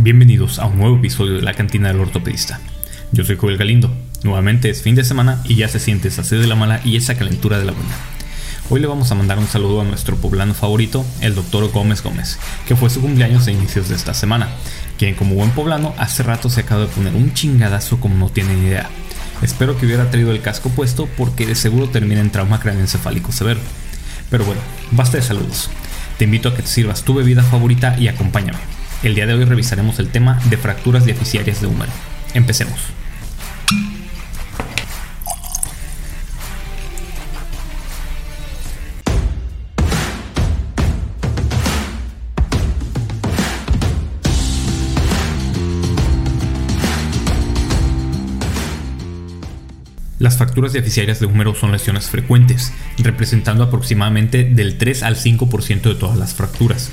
Bienvenidos a un nuevo episodio de la cantina del ortopedista. Yo soy Joel Galindo. Nuevamente es fin de semana y ya se siente esa sed de la mala y esa calentura de la buena. Hoy le vamos a mandar un saludo a nuestro poblano favorito, el doctor Gómez Gómez, que fue su cumpleaños a inicios de esta semana, quien como buen poblano hace rato se acaba de poner un chingadazo como no tienen idea. Espero que hubiera traído el casco puesto porque de seguro termina en trauma craneoencefálico severo. Pero bueno, basta de saludos. Te invito a que te sirvas tu bebida favorita y acompáñame. El día de hoy revisaremos el tema de fracturas deficiarias de húmero. Empecemos. Las fracturas deficiarias de húmero son lesiones frecuentes, representando aproximadamente del 3 al 5% de todas las fracturas,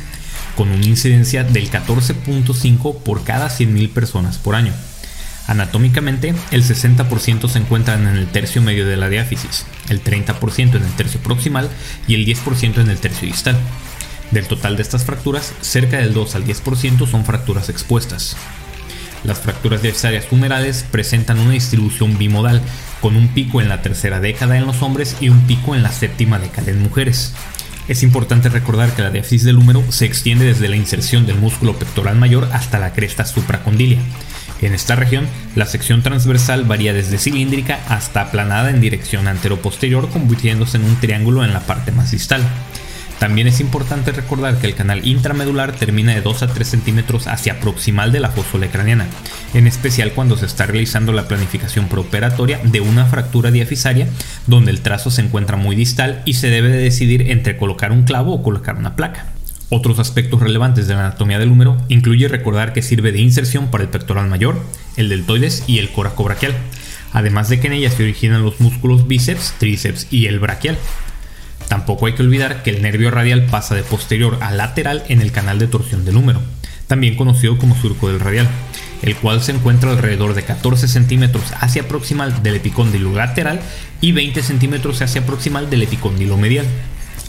con una incidencia del 14.5 por cada 100.000 personas por año. Anatómicamente, el 60% se encuentran en el tercio medio de la diáfisis, el 30% en el tercio proximal y el 10% en el tercio distal. Del total de estas fracturas, cerca del 2 al 10% son fracturas expuestas. Las fracturas deficiarias humerales presentan una distribución bimodal, con un pico en la tercera década en los hombres y un pico en la séptima década en mujeres. Es importante recordar que la diáfisis del húmero se extiende desde la inserción del músculo pectoral mayor hasta la cresta supracondilia. En esta región, la sección transversal varía desde cilíndrica hasta aplanada en dirección antero-posterior, convirtiéndose en un triángulo en la parte más distal. También es importante recordar que el canal intramedular termina de 2 a 3 centímetros hacia proximal de la fósfole craneana, en especial cuando se está realizando la planificación preoperatoria de una fractura diafisaria donde el trazo se encuentra muy distal y se debe de decidir entre colocar un clavo o colocar una placa. Otros aspectos relevantes de la anatomía del húmero incluye recordar que sirve de inserción para el pectoral mayor, el deltoides y el coracobraquial, además de que en ella se originan los músculos bíceps, tríceps y el braquial. Tampoco hay que olvidar que el nervio radial pasa de posterior a lateral en el canal de torsión del húmero, también conocido como surco del radial, el cual se encuentra alrededor de 14 centímetros hacia proximal del epicóndilo lateral y 20 centímetros hacia proximal del epicóndilo medial.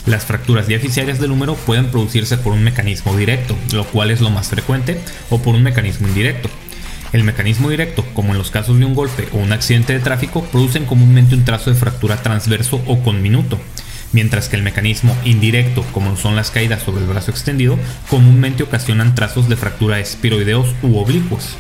Las fracturas diaficiarias del húmero pueden producirse por un mecanismo directo, lo cual es lo más frecuente, o por un mecanismo indirecto. El mecanismo directo, como en los casos de un golpe o un accidente de tráfico, producen comúnmente un trazo de fractura transverso o conminuto, mientras que el mecanismo indirecto, como son las caídas sobre el brazo extendido, comúnmente ocasionan trazos de fractura espiroideos u oblicuos.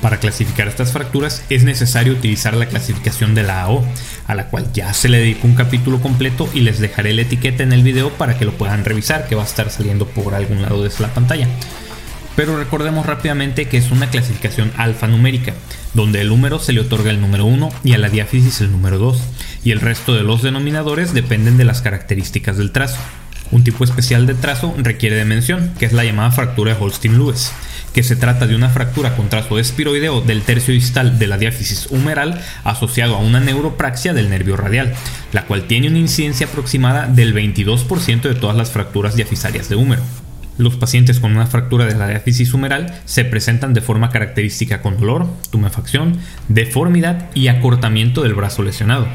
Para clasificar estas fracturas es necesario utilizar la clasificación de la AO, a la cual ya se le dedicó un capítulo completo y les dejaré la etiqueta en el video para que lo puedan revisar, que va a estar saliendo por algún lado de la pantalla. Pero recordemos rápidamente que es una clasificación alfanumérica, donde el número se le otorga el número 1 y a la diáfisis el número 2, y el resto de los denominadores dependen de las características del trazo. Un tipo especial de trazo requiere de mención, que es la llamada fractura de Holstein-Lewis, que se trata de una fractura con trazo espiroideo del tercio distal de la diáfisis humeral asociado a una neuropraxia del nervio radial, la cual tiene una incidencia aproximada del 22% de todas las fracturas diafisarias de húmero. Los pacientes con una fractura de la diáfisis humeral se presentan de forma característica con dolor, tumefacción, deformidad y acortamiento del brazo lesionado.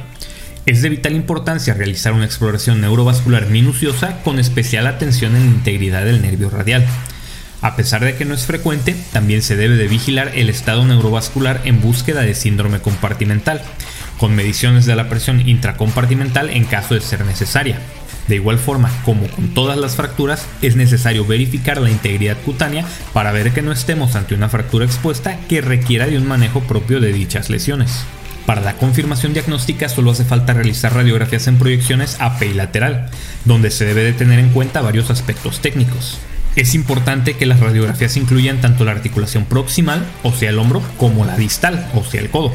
Es de vital importancia realizar una exploración neurovascular minuciosa con especial atención en la integridad del nervio radial. A pesar de que no es frecuente, también se debe de vigilar el estado neurovascular en búsqueda de síndrome compartimental, con mediciones de la presión intracompartimental en caso de ser necesaria. De igual forma, como con todas las fracturas, es necesario verificar la integridad cutánea para ver que no estemos ante una fractura expuesta que requiera de un manejo propio de dichas lesiones. Para la confirmación diagnóstica solo hace falta realizar radiografías en proyecciones AP y lateral, donde se debe de tener en cuenta varios aspectos técnicos. Es importante que las radiografías incluyan tanto la articulación proximal, o sea el hombro, como la distal, o sea el codo,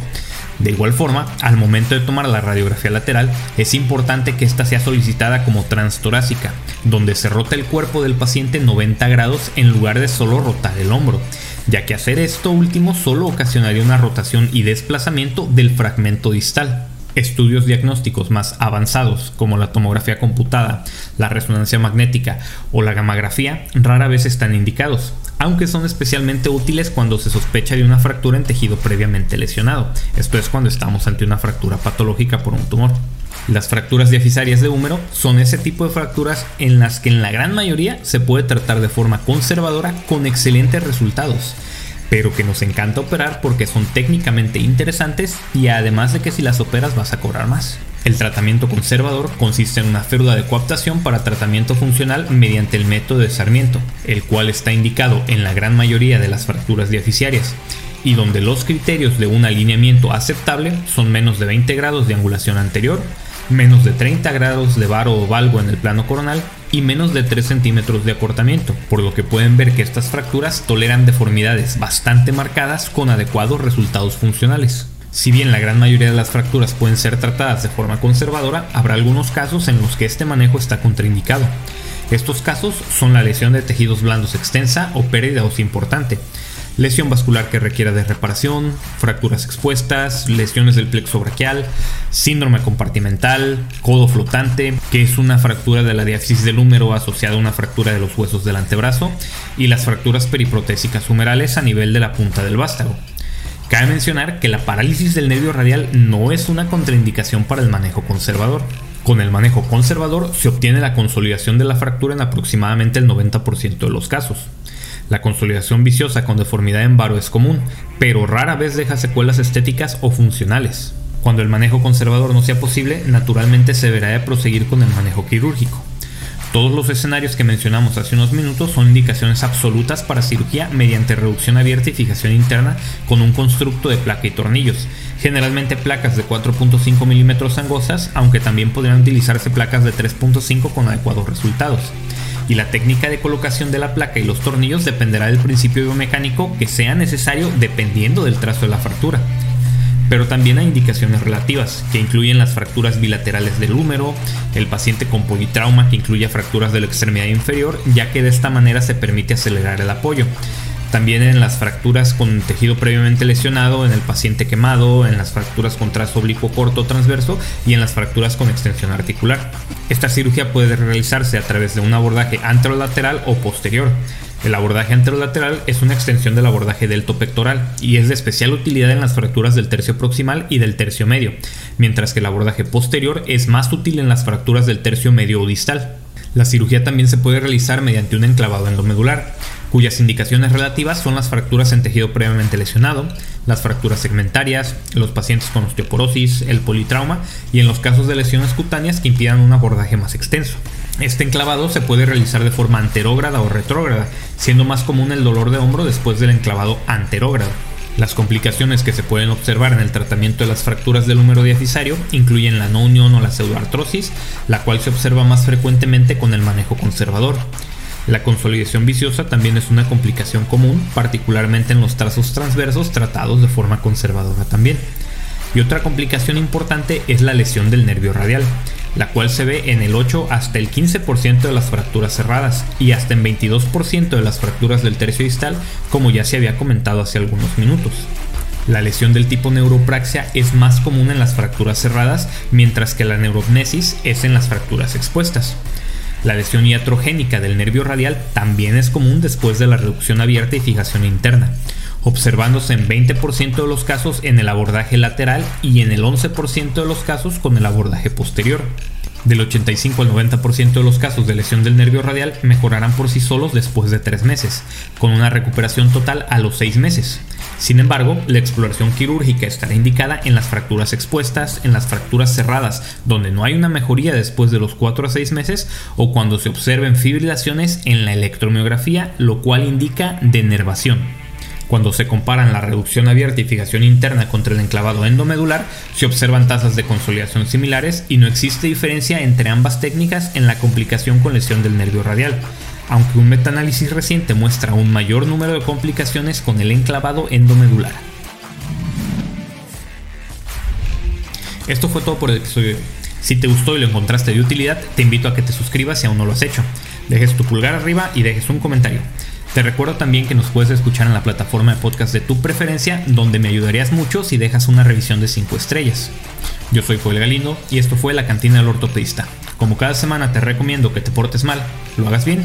de igual forma, al momento de tomar la radiografía lateral, es importante que ésta sea solicitada como transtorácica, donde se rota el cuerpo del paciente 90 grados en lugar de solo rotar el hombro, ya que hacer esto último solo ocasionaría una rotación y desplazamiento del fragmento distal. Estudios diagnósticos más avanzados, como la tomografía computada, la resonancia magnética o la gamografía, rara vez están indicados, aunque son especialmente útiles cuando se sospecha de una fractura en tejido previamente lesionado. Esto es cuando estamos ante una fractura patológica por un tumor. Las fracturas diafisarias de húmero son ese tipo de fracturas en las que en la gran mayoría se puede tratar de forma conservadora con excelentes resultados. pero que nos encanta operar porque son técnicamente interesantes y además de que si las operas vas a cobrar más. El tratamiento conservador consiste en una férula de coaptación para tratamiento funcional mediante el método de Sarmiento, el cual está indicado en la gran mayoría de las fracturas diaficiarias y donde los criterios de un alineamiento aceptable son menos de 20 grados de angulación anterior, menos de 30 grados de varo o valgo en el plano coronal y menos de 3 centímetros de acortamiento, por lo que pueden ver que estas fracturas toleran deformidades bastante marcadas con adecuados resultados funcionales. Si bien la gran mayoría de las fracturas pueden ser tratadas de forma conservadora, habrá algunos casos en los que este manejo está contraindicado. Estos casos son la lesión de tejidos blandos extensa o pérdida ósea importante, lesión vascular que requiera de reparación, fracturas expuestas, lesiones del plexo braquial, síndrome compartimental, codo flotante, que es una fractura de la diáfisis del húmero asociada a una fractura de los huesos del antebrazo, y las fracturas periprotésicas humerales a nivel de la punta del vástago. Cabe mencionar que la parálisis del nervio radial no es una contraindicación para el manejo conservador. Con el manejo conservador se obtiene la consolidación de la fractura en aproximadamente el 90% de los casos. La consolidación viciosa con deformidad en varo es común, pero rara vez deja secuelas estéticas o funcionales. Cuando el manejo conservador no sea posible, naturalmente se deberá de proseguir con el manejo quirúrgico. Todos los escenarios que mencionamos hace unos minutos son indicaciones absolutas para cirugía mediante reducción abierta y fijación interna con un constructo de placa y tornillos, generalmente placas de 4.5 milímetros angostas, aunque también podrían utilizarse placas de 3.5 con adecuados resultados y la técnica de colocación de la placa y los tornillos dependerá del principio biomecánico que sea necesario dependiendo del trazo de la fractura. Pero también hay indicaciones relativas, que incluyen las fracturas bilaterales del húmero, el paciente con politrauma que incluye fracturas de la extremidad inferior, ya que de esta manera se permite acelerar el apoyo, también en las fracturas con tejido previamente lesionado, en el paciente quemado, en las fracturas con trazo oblicuo corto transverso y en las fracturas con extensión articular. Esta cirugía puede realizarse a través de un abordaje anterolateral o posterior. El abordaje anterolateral es una extensión del abordaje delto pectoral y es de especial utilidad en las fracturas del tercio proximal y del tercio medio, mientras que el abordaje posterior es más útil en las fracturas del tercio medio o distal. La cirugía también se puede realizar mediante un enclavado endomedular cuyas indicaciones relativas son las fracturas en tejido previamente lesionado, las fracturas segmentarias, los pacientes con osteoporosis, el politrauma y en los casos de lesiones cutáneas que impidan un abordaje más extenso. Este enclavado se puede realizar de forma anterógrada o retrógrada, siendo más común el dolor de hombro después del enclavado anterógrado. Las complicaciones que se pueden observar en el tratamiento de las fracturas del húmero diafisario incluyen la no unión o la pseudoartrosis, la cual se observa más frecuentemente con el manejo conservador. La consolidación viciosa también es una complicación común, particularmente en los trazos transversos tratados de forma conservadora también. Y otra complicación importante es la lesión del nervio radial, la cual se ve en el 8 hasta el 15% de las fracturas cerradas y hasta en 22% de las fracturas del tercio distal, como ya se había comentado hace algunos minutos. La lesión del tipo neuropraxia es más común en las fracturas cerradas, mientras que la neurognesis es en las fracturas expuestas. La lesión iatrogénica del nervio radial también es común después de la reducción abierta y fijación interna, observándose en 20% de los casos en el abordaje lateral y en el 11% de los casos con el abordaje posterior. Del 85 al 90% de los casos de lesión del nervio radial mejorarán por sí solos después de 3 meses, con una recuperación total a los 6 meses. Sin embargo, la exploración quirúrgica estará indicada en las fracturas expuestas, en las fracturas cerradas, donde no hay una mejoría después de los 4 a 6 meses, o cuando se observen fibrilaciones en la electromiografía, lo cual indica denervación. Cuando se comparan la reducción abierta y fijación interna contra el enclavado endomedular, se observan tasas de consolidación similares y no existe diferencia entre ambas técnicas en la complicación con lesión del nervio radial aunque un metaanálisis reciente muestra un mayor número de complicaciones con el enclavado endomedular. Esto fue todo por el episodio Si te gustó y lo encontraste de utilidad, te invito a que te suscribas si aún no lo has hecho. Dejes tu pulgar arriba y dejes un comentario. Te recuerdo también que nos puedes escuchar en la plataforma de podcast de tu preferencia, donde me ayudarías mucho si dejas una revisión de 5 estrellas. Yo soy Joel Galindo y esto fue La Cantina del Ortopedista. Como cada semana te recomiendo que te portes mal, lo hagas bien